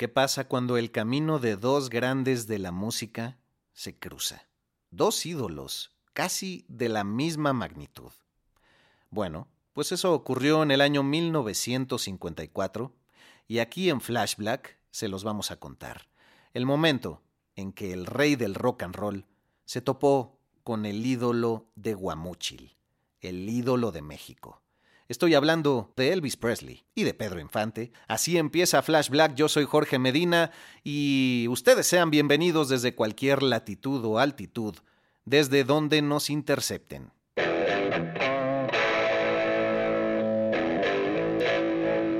¿Qué pasa cuando el camino de dos grandes de la música se cruza? Dos ídolos, casi de la misma magnitud. Bueno, pues eso ocurrió en el año 1954 y aquí en Flashback se los vamos a contar. El momento en que el rey del rock and roll se topó con el ídolo de Guamúchil, el ídolo de México. Estoy hablando de Elvis Presley y de Pedro Infante. Así empieza Flashback. Yo soy Jorge Medina y ustedes sean bienvenidos desde cualquier latitud o altitud, desde donde nos intercepten.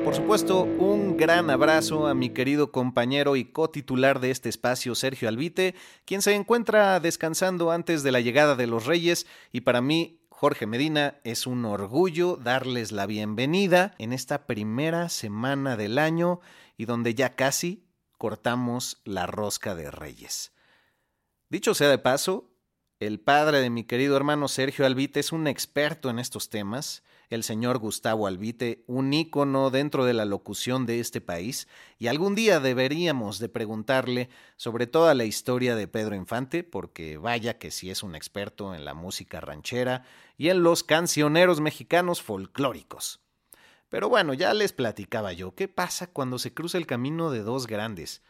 Por supuesto, un gran abrazo a mi querido compañero y cotitular de este espacio, Sergio Albite, quien se encuentra descansando antes de la llegada de los Reyes y para mí Jorge Medina, es un orgullo darles la bienvenida en esta primera semana del año y donde ya casi cortamos la rosca de Reyes. Dicho sea de paso, el padre de mi querido hermano Sergio Albite es un experto en estos temas el señor Gustavo Albite, un ícono dentro de la locución de este país, y algún día deberíamos de preguntarle sobre toda la historia de Pedro Infante, porque vaya que sí es un experto en la música ranchera y en los cancioneros mexicanos folclóricos. Pero bueno, ya les platicaba yo, ¿qué pasa cuando se cruza el camino de dos grandes?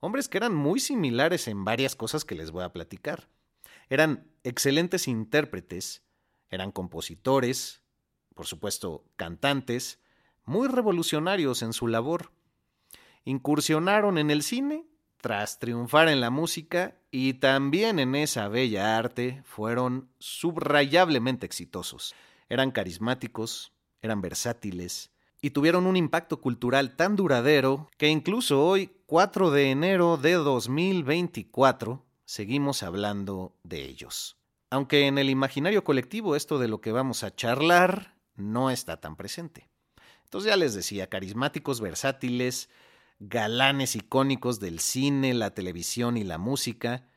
Hombres que eran muy similares en varias cosas que les voy a platicar. Eran excelentes intérpretes, eran compositores, por supuesto, cantantes, muy revolucionarios en su labor. Incursionaron en el cine tras triunfar en la música y también en esa bella arte fueron subrayablemente exitosos. Eran carismáticos, eran versátiles y tuvieron un impacto cultural tan duradero que incluso hoy, 4 de enero de 2024, seguimos hablando de ellos. Aunque en el imaginario colectivo esto de lo que vamos a charlar no está tan presente. Entonces ya les decía, carismáticos, versátiles, galanes icónicos del cine, la televisión y la música,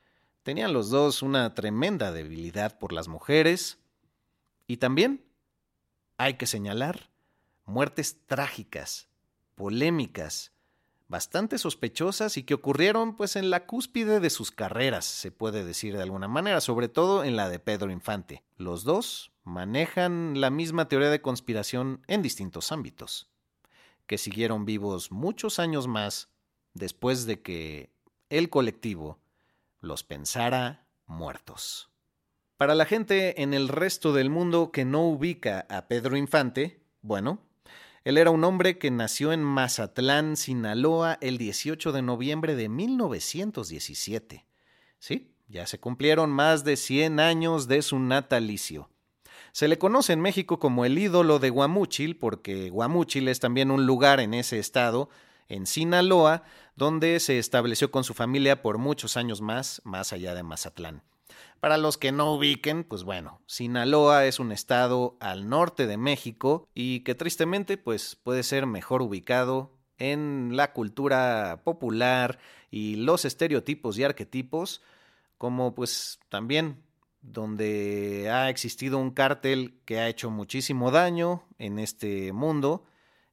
tenían los dos una tremenda debilidad por las mujeres y también, hay que señalar, muertes trágicas, polémicas, bastante sospechosas y que ocurrieron pues en la cúspide de sus carreras, se puede decir de alguna manera, sobre todo en la de Pedro Infante. Los dos manejan la misma teoría de conspiración en distintos ámbitos, que siguieron vivos muchos años más después de que el colectivo los pensara muertos. Para la gente en el resto del mundo que no ubica a Pedro Infante, bueno, él era un hombre que nació en Mazatlán, Sinaloa, el 18 de noviembre de 1917. Sí, ya se cumplieron más de 100 años de su natalicio. Se le conoce en México como el ídolo de Guamúchil porque Guamúchil es también un lugar en ese estado, en Sinaloa, donde se estableció con su familia por muchos años más, más allá de Mazatlán. Para los que no ubiquen, pues bueno, Sinaloa es un estado al norte de México y que tristemente pues puede ser mejor ubicado en la cultura popular y los estereotipos y arquetipos, como pues también donde ha existido un cártel que ha hecho muchísimo daño en este mundo,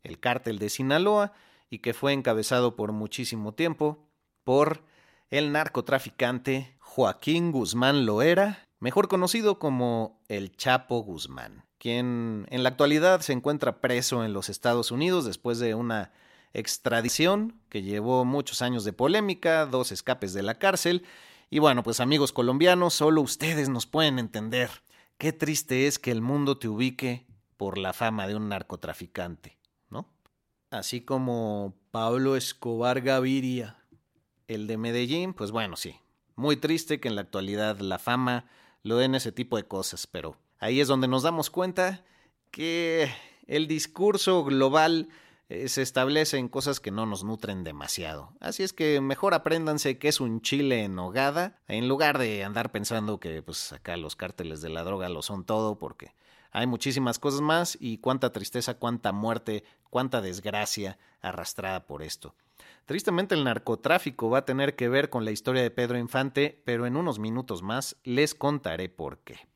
el cártel de Sinaloa, y que fue encabezado por muchísimo tiempo por el narcotraficante Joaquín Guzmán Loera, mejor conocido como el Chapo Guzmán. quien en la actualidad se encuentra preso en los Estados Unidos después de una extradición que llevó muchos años de polémica, dos escapes de la cárcel. Y bueno, pues amigos colombianos, solo ustedes nos pueden entender qué triste es que el mundo te ubique por la fama de un narcotraficante, ¿no? Así como Pablo Escobar Gaviria, el de Medellín, pues bueno, sí, muy triste que en la actualidad la fama lo den ese tipo de cosas, pero ahí es donde nos damos cuenta que el discurso global eh, se establece en cosas que no nos nutren demasiado. Así es que mejor apréndanse que es un chile en hogada, en lugar de andar pensando que pues acá los cárteles de la droga lo son todo, porque hay muchísimas cosas más y cuánta tristeza, cuánta muerte, cuánta desgracia arrastrada por esto. Tristemente el narcotráfico va a tener que ver con la historia de Pedro Infante, pero en unos minutos más les contaré por qué.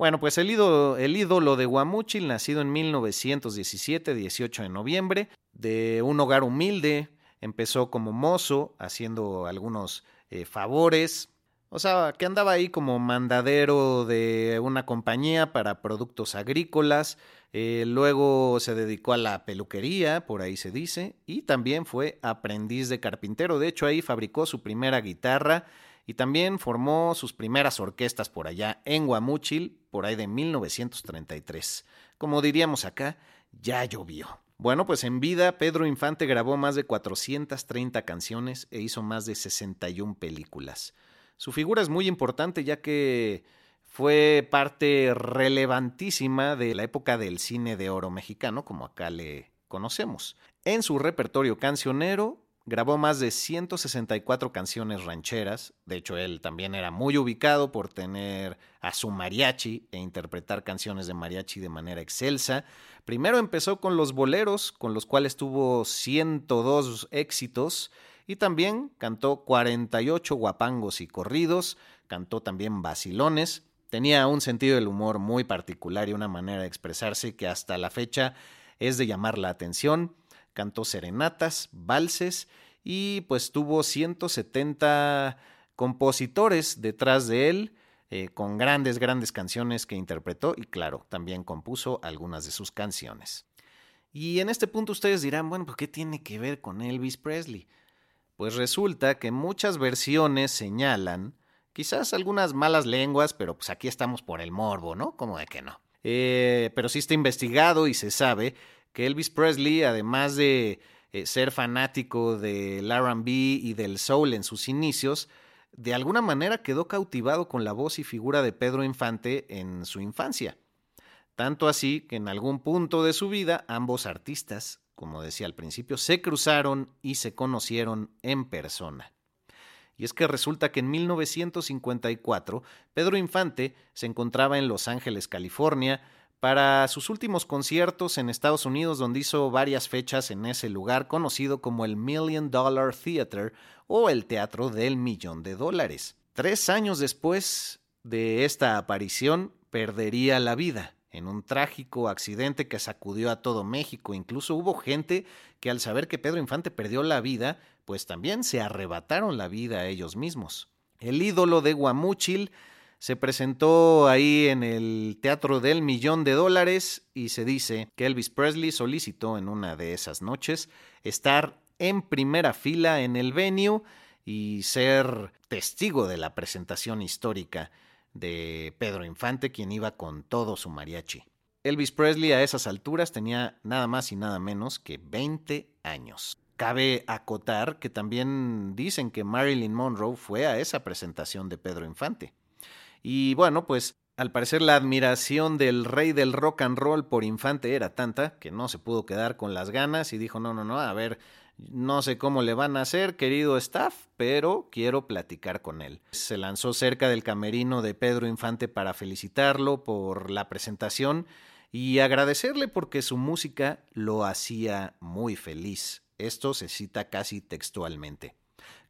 Bueno, pues el ídolo, el ídolo de Guamúchil, nacido en 1917, 18 de noviembre, de un hogar humilde, empezó como mozo, haciendo algunos eh, favores, o sea, que andaba ahí como mandadero de una compañía para productos agrícolas, eh, luego se dedicó a la peluquería, por ahí se dice, y también fue aprendiz de carpintero, de hecho ahí fabricó su primera guitarra, y también formó sus primeras orquestas por allá en Guamúchil, por ahí de 1933. Como diríamos acá, ya llovió. Bueno, pues en vida Pedro Infante grabó más de 430 canciones e hizo más de 61 películas. Su figura es muy importante ya que fue parte relevantísima de la época del cine de oro mexicano, como acá le conocemos. En su repertorio cancionero Grabó más de 164 canciones rancheras, de hecho él también era muy ubicado por tener a su mariachi e interpretar canciones de mariachi de manera excelsa. Primero empezó con los boleros, con los cuales tuvo 102 éxitos, y también cantó 48 guapangos y corridos, cantó también vacilones, tenía un sentido del humor muy particular y una manera de expresarse que hasta la fecha es de llamar la atención cantó serenatas, valses y pues tuvo 170 compositores detrás de él, eh, con grandes, grandes canciones que interpretó y claro, también compuso algunas de sus canciones. Y en este punto ustedes dirán, bueno, ¿por qué tiene que ver con Elvis Presley? Pues resulta que muchas versiones señalan, quizás algunas malas lenguas, pero pues aquí estamos por el morbo, ¿no? Como de que no. Eh, pero sí está investigado y se sabe que Elvis Presley, además de eh, ser fanático del RB y del soul en sus inicios, de alguna manera quedó cautivado con la voz y figura de Pedro Infante en su infancia. Tanto así que en algún punto de su vida ambos artistas, como decía al principio, se cruzaron y se conocieron en persona. Y es que resulta que en 1954 Pedro Infante se encontraba en Los Ángeles, California, para sus últimos conciertos en Estados Unidos, donde hizo varias fechas en ese lugar conocido como el Million Dollar Theater o el Teatro del Millón de Dólares. Tres años después de esta aparición, perdería la vida en un trágico accidente que sacudió a todo México. Incluso hubo gente que al saber que Pedro Infante perdió la vida, pues también se arrebataron la vida a ellos mismos. El ídolo de Guamúchil se presentó ahí en el Teatro del Millón de Dólares y se dice que Elvis Presley solicitó en una de esas noches estar en primera fila en el venue y ser testigo de la presentación histórica de Pedro Infante, quien iba con todo su mariachi. Elvis Presley a esas alturas tenía nada más y nada menos que 20 años. Cabe acotar que también dicen que Marilyn Monroe fue a esa presentación de Pedro Infante. Y bueno, pues al parecer la admiración del rey del rock and roll por Infante era tanta que no se pudo quedar con las ganas y dijo, no, no, no, a ver, no sé cómo le van a hacer, querido staff, pero quiero platicar con él. Se lanzó cerca del camerino de Pedro Infante para felicitarlo por la presentación y agradecerle porque su música lo hacía muy feliz. Esto se cita casi textualmente.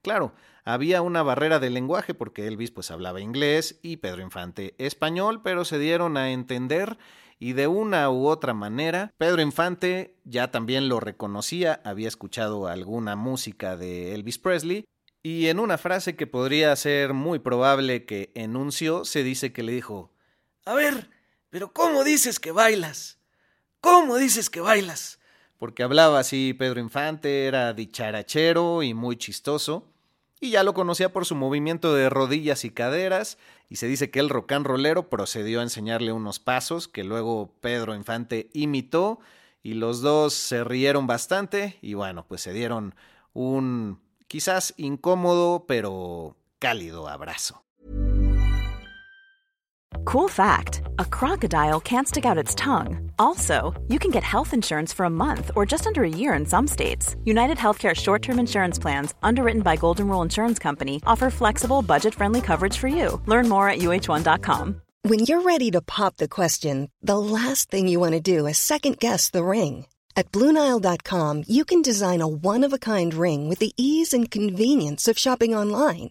Claro, había una barrera de lenguaje porque Elvis pues hablaba inglés y Pedro Infante español, pero se dieron a entender y de una u otra manera Pedro Infante ya también lo reconocía, había escuchado alguna música de Elvis Presley y en una frase que podría ser muy probable que enunció se dice que le dijo, a ver, Pero ¿cómo dices que bailas? ¿Cómo dices que bailas? Porque hablaba así Pedro Infante, era dicharachero y muy chistoso. Y ya lo conocía por su movimiento de rodillas y caderas, y se dice que el rock and rollero procedió a enseñarle unos pasos que luego Pedro Infante imitó, y los dos se rieron bastante, y bueno, pues se dieron un quizás incómodo, pero cálido abrazo. Cool fact a crocodile can't stick out its tongue. Also, you can get health insurance for a month or just under a year in some states. United Healthcare short term insurance plans, underwritten by Golden Rule Insurance Company, offer flexible, budget friendly coverage for you. Learn more at uh1.com. When you're ready to pop the question, the last thing you want to do is second guess the ring. At Bluenile.com, you can design a one of a kind ring with the ease and convenience of shopping online.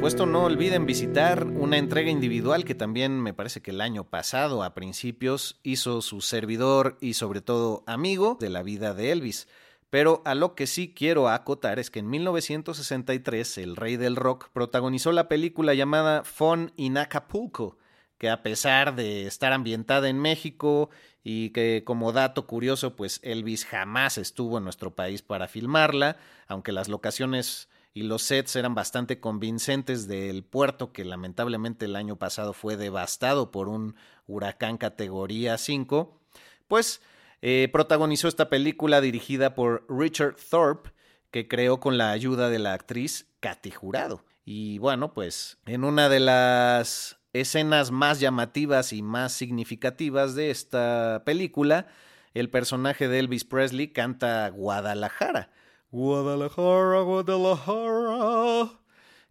supuesto, no olviden visitar una entrega individual que también me parece que el año pasado, a principios, hizo su servidor y sobre todo amigo de la vida de Elvis. Pero a lo que sí quiero acotar es que en 1963 el rey del rock protagonizó la película llamada Fun in Acapulco, que a pesar de estar ambientada en México y que como dato curioso pues Elvis jamás estuvo en nuestro país para filmarla, aunque las locaciones y los sets eran bastante convincentes del puerto que lamentablemente el año pasado fue devastado por un huracán categoría 5, pues eh, protagonizó esta película dirigida por Richard Thorpe, que creó con la ayuda de la actriz Katy Jurado. Y bueno, pues en una de las escenas más llamativas y más significativas de esta película, el personaje de Elvis Presley canta Guadalajara Guadalajara, Guadalajara,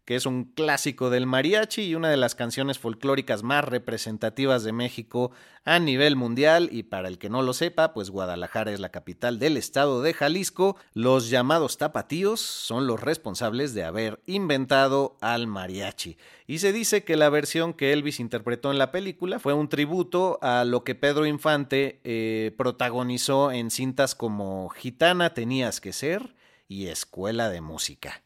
que es un clásico del mariachi y una de las canciones folclóricas más representativas de México a nivel mundial y para el que no lo sepa, pues Guadalajara es la capital del estado de Jalisco. Los llamados tapatíos son los responsables de haber inventado al mariachi. Y se dice que la versión que Elvis interpretó en la película fue un tributo a lo que Pedro Infante eh, protagonizó en cintas como Gitana tenías que ser, y escuela de música.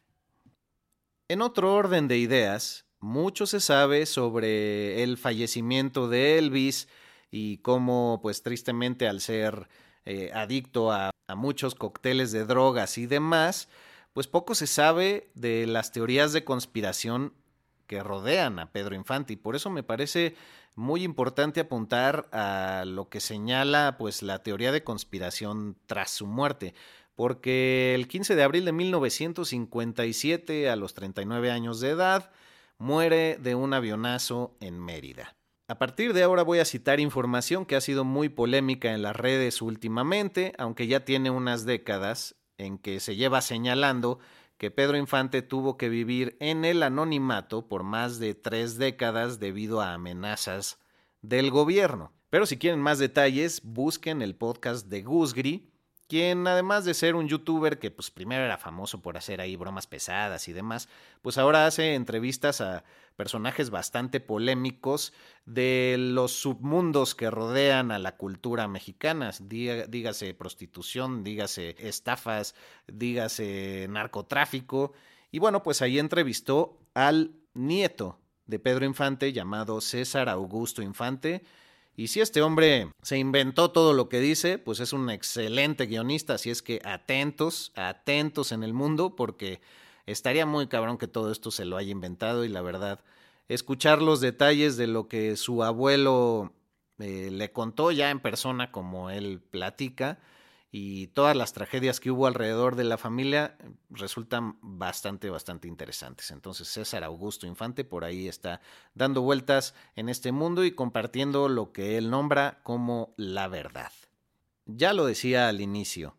En otro orden de ideas, mucho se sabe sobre el fallecimiento de Elvis y cómo, pues tristemente, al ser eh, adicto a, a muchos cócteles de drogas y demás, pues poco se sabe de las teorías de conspiración que rodean a Pedro Infante y por eso me parece muy importante apuntar a lo que señala pues la teoría de conspiración tras su muerte porque el 15 de abril de 1957, a los 39 años de edad, muere de un avionazo en Mérida. A partir de ahora voy a citar información que ha sido muy polémica en las redes últimamente, aunque ya tiene unas décadas en que se lleva señalando que Pedro Infante tuvo que vivir en el anonimato por más de tres décadas debido a amenazas del gobierno. Pero si quieren más detalles, busquen el podcast de Gusgri, quien además de ser un youtuber que pues primero era famoso por hacer ahí bromas pesadas y demás, pues ahora hace entrevistas a personajes bastante polémicos de los submundos que rodean a la cultura mexicana, dígase prostitución, dígase estafas, dígase narcotráfico. Y bueno, pues ahí entrevistó al nieto de Pedro Infante llamado César Augusto Infante, y si este hombre se inventó todo lo que dice, pues es un excelente guionista, así es que atentos, atentos en el mundo, porque estaría muy cabrón que todo esto se lo haya inventado y la verdad, escuchar los detalles de lo que su abuelo eh, le contó ya en persona, como él platica, y todas las tragedias que hubo alrededor de la familia resultan bastante, bastante interesantes. Entonces César Augusto Infante por ahí está dando vueltas en este mundo y compartiendo lo que él nombra como la verdad. Ya lo decía al inicio,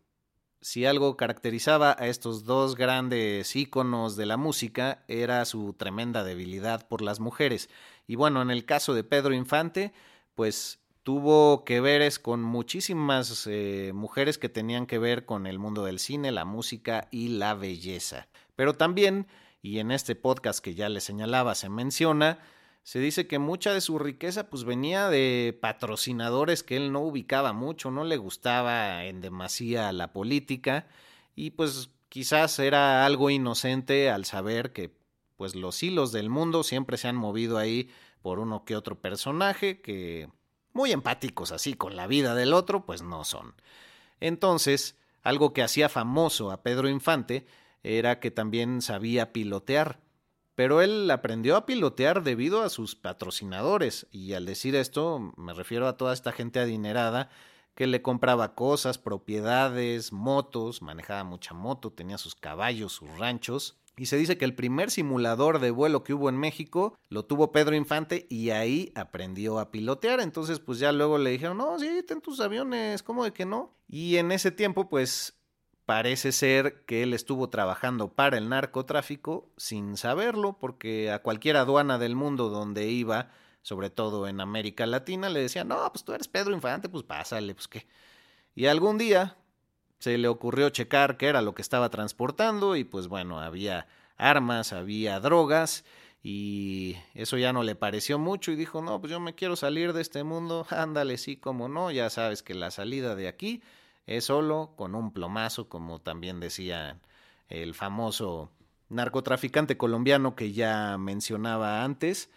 si algo caracterizaba a estos dos grandes íconos de la música era su tremenda debilidad por las mujeres. Y bueno, en el caso de Pedro Infante, pues tuvo que ver con muchísimas eh, mujeres que tenían que ver con el mundo del cine, la música y la belleza. Pero también, y en este podcast que ya le señalaba se menciona, se dice que mucha de su riqueza pues venía de patrocinadores que él no ubicaba mucho, no le gustaba en demasía la política y pues quizás era algo inocente al saber que pues los hilos del mundo siempre se han movido ahí por uno que otro personaje que muy empáticos así con la vida del otro, pues no son. Entonces, algo que hacía famoso a Pedro Infante era que también sabía pilotear. Pero él aprendió a pilotear debido a sus patrocinadores, y al decir esto me refiero a toda esta gente adinerada que le compraba cosas, propiedades, motos, manejaba mucha moto, tenía sus caballos, sus ranchos, y se dice que el primer simulador de vuelo que hubo en México lo tuvo Pedro Infante y ahí aprendió a pilotear. Entonces, pues ya luego le dijeron, no, sí, ten tus aviones, ¿cómo de que no? Y en ese tiempo, pues parece ser que él estuvo trabajando para el narcotráfico sin saberlo, porque a cualquier aduana del mundo donde iba, sobre todo en América Latina, le decían, no, pues tú eres Pedro Infante, pues pásale, pues qué. Y algún día, se le ocurrió checar qué era lo que estaba transportando y pues bueno, había armas, había drogas y eso ya no le pareció mucho y dijo, no, pues yo me quiero salir de este mundo, ándale, sí, como no, ya sabes que la salida de aquí es solo con un plomazo, como también decía el famoso narcotraficante colombiano que ya mencionaba antes,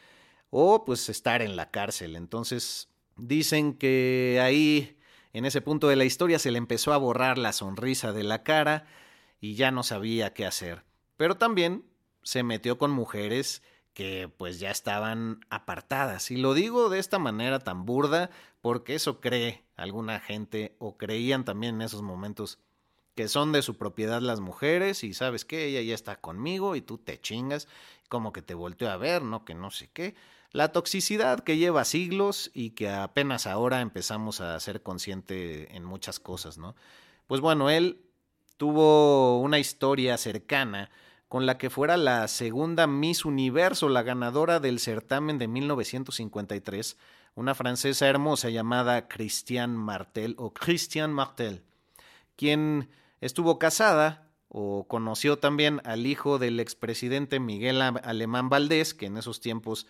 o pues estar en la cárcel. Entonces, dicen que ahí en ese punto de la historia se le empezó a borrar la sonrisa de la cara y ya no sabía qué hacer. Pero también se metió con mujeres que pues ya estaban apartadas. Y lo digo de esta manera tan burda porque eso cree alguna gente o creían también en esos momentos que son de su propiedad las mujeres y sabes que ella ya está conmigo y tú te chingas, como que te volteó a ver, no que no sé qué. La toxicidad que lleva siglos y que apenas ahora empezamos a ser consciente en muchas cosas, ¿no? Pues bueno, él tuvo una historia cercana con la que fuera la segunda Miss Universo, la ganadora del certamen de 1953, una francesa hermosa llamada Christiane Martel o Christian Martel, quien estuvo casada o conoció también al hijo del expresidente Miguel Alemán Valdés, que en esos tiempos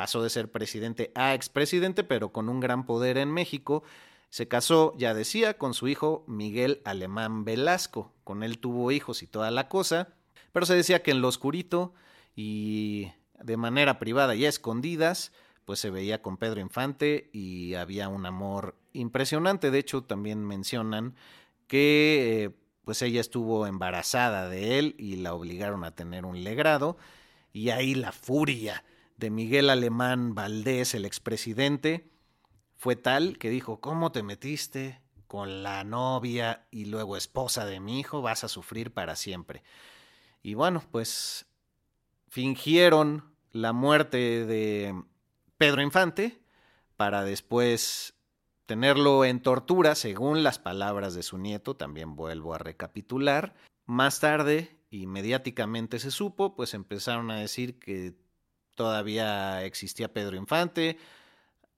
pasó de ser presidente a expresidente, pero con un gran poder en México. Se casó, ya decía, con su hijo Miguel Alemán Velasco. Con él tuvo hijos y toda la cosa, pero se decía que en lo oscurito y de manera privada y a escondidas, pues se veía con Pedro Infante y había un amor impresionante. De hecho, también mencionan que eh, pues ella estuvo embarazada de él y la obligaron a tener un legrado y ahí la furia de Miguel Alemán Valdés, el expresidente, fue tal que dijo, ¿cómo te metiste con la novia y luego esposa de mi hijo? Vas a sufrir para siempre. Y bueno, pues fingieron la muerte de Pedro Infante para después tenerlo en tortura, según las palabras de su nieto, también vuelvo a recapitular. Más tarde, y mediáticamente se supo, pues empezaron a decir que todavía existía Pedro Infante,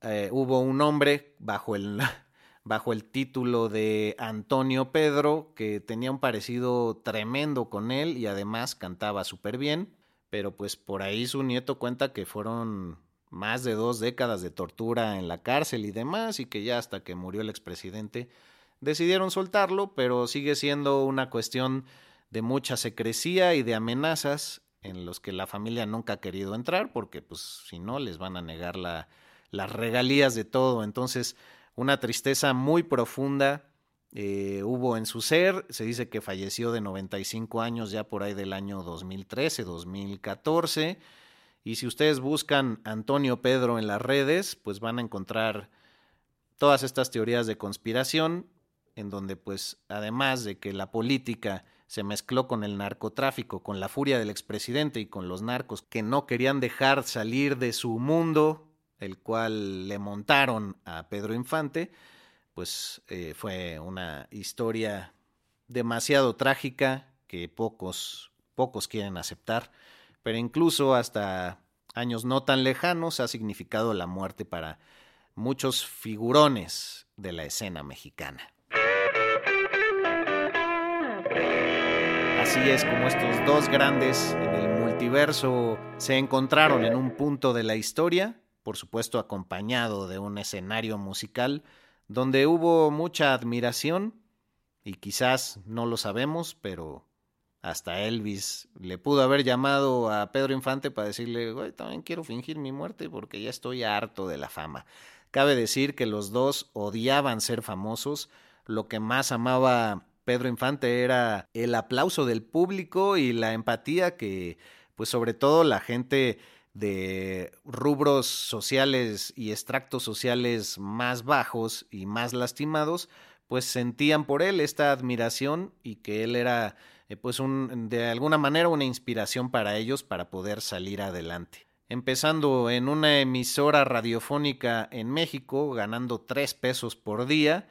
eh, hubo un hombre bajo el, bajo el título de Antonio Pedro, que tenía un parecido tremendo con él y además cantaba súper bien, pero pues por ahí su nieto cuenta que fueron más de dos décadas de tortura en la cárcel y demás, y que ya hasta que murió el expresidente decidieron soltarlo, pero sigue siendo una cuestión de mucha secrecía y de amenazas en los que la familia nunca ha querido entrar, porque pues si no les van a negar la, las regalías de todo. Entonces, una tristeza muy profunda eh, hubo en su ser. Se dice que falleció de 95 años ya por ahí del año 2013, 2014. Y si ustedes buscan Antonio Pedro en las redes, pues van a encontrar todas estas teorías de conspiración, en donde pues además de que la política se mezcló con el narcotráfico, con la furia del expresidente y con los narcos que no querían dejar salir de su mundo, el cual le montaron a Pedro Infante, pues eh, fue una historia demasiado trágica que pocos, pocos quieren aceptar pero incluso hasta años no tan lejanos ha significado la muerte para muchos figurones de la escena mexicana. Así es como estos dos grandes en el multiverso se encontraron en un punto de la historia, por supuesto acompañado de un escenario musical donde hubo mucha admiración y quizás no lo sabemos, pero hasta Elvis le pudo haber llamado a Pedro Infante para decirle, güey, también quiero fingir mi muerte porque ya estoy harto de la fama. Cabe decir que los dos odiaban ser famosos. Lo que más amaba Pedro Infante era el aplauso del público y la empatía que, pues sobre todo la gente de rubros sociales y extractos sociales más bajos y más lastimados, pues sentían por él esta admiración y que él era eh, pues un, de alguna manera una inspiración para ellos para poder salir adelante. Empezando en una emisora radiofónica en México, ganando tres pesos por día,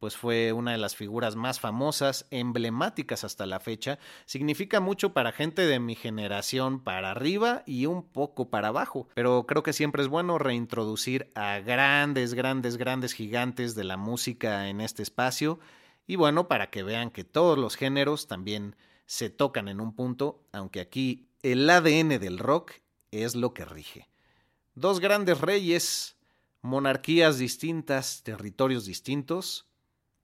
pues fue una de las figuras más famosas, emblemáticas hasta la fecha, significa mucho para gente de mi generación para arriba y un poco para abajo, pero creo que siempre es bueno reintroducir a grandes, grandes, grandes gigantes de la música en este espacio. Y bueno, para que vean que todos los géneros también se tocan en un punto, aunque aquí el ADN del rock es lo que rige. Dos grandes reyes, monarquías distintas, territorios distintos,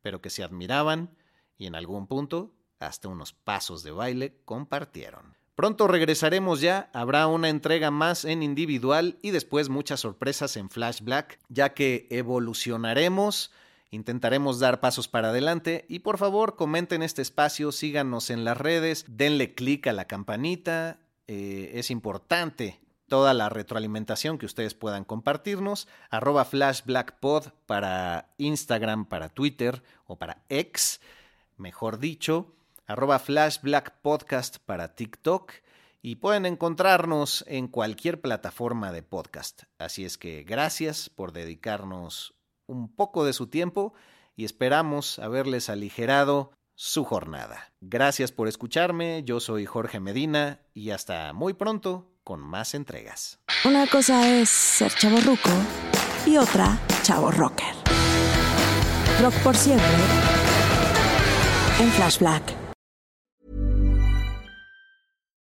pero que se admiraban y en algún punto hasta unos pasos de baile compartieron. Pronto regresaremos ya, habrá una entrega más en individual y después muchas sorpresas en Flash Black, ya que evolucionaremos Intentaremos dar pasos para adelante y por favor comenten este espacio, síganos en las redes, denle clic a la campanita, eh, es importante toda la retroalimentación que ustedes puedan compartirnos, arroba flashblackpod para Instagram, para Twitter o para X, mejor dicho, arroba flashblackpodcast para TikTok y pueden encontrarnos en cualquier plataforma de podcast. Así es que gracias por dedicarnos un poco de su tiempo y esperamos haberles aligerado su jornada. Gracias por escucharme, yo soy Jorge Medina y hasta muy pronto con más entregas. Una cosa es ser chavo ruco y otra chavo rocker. Rock por siempre en Flash Black.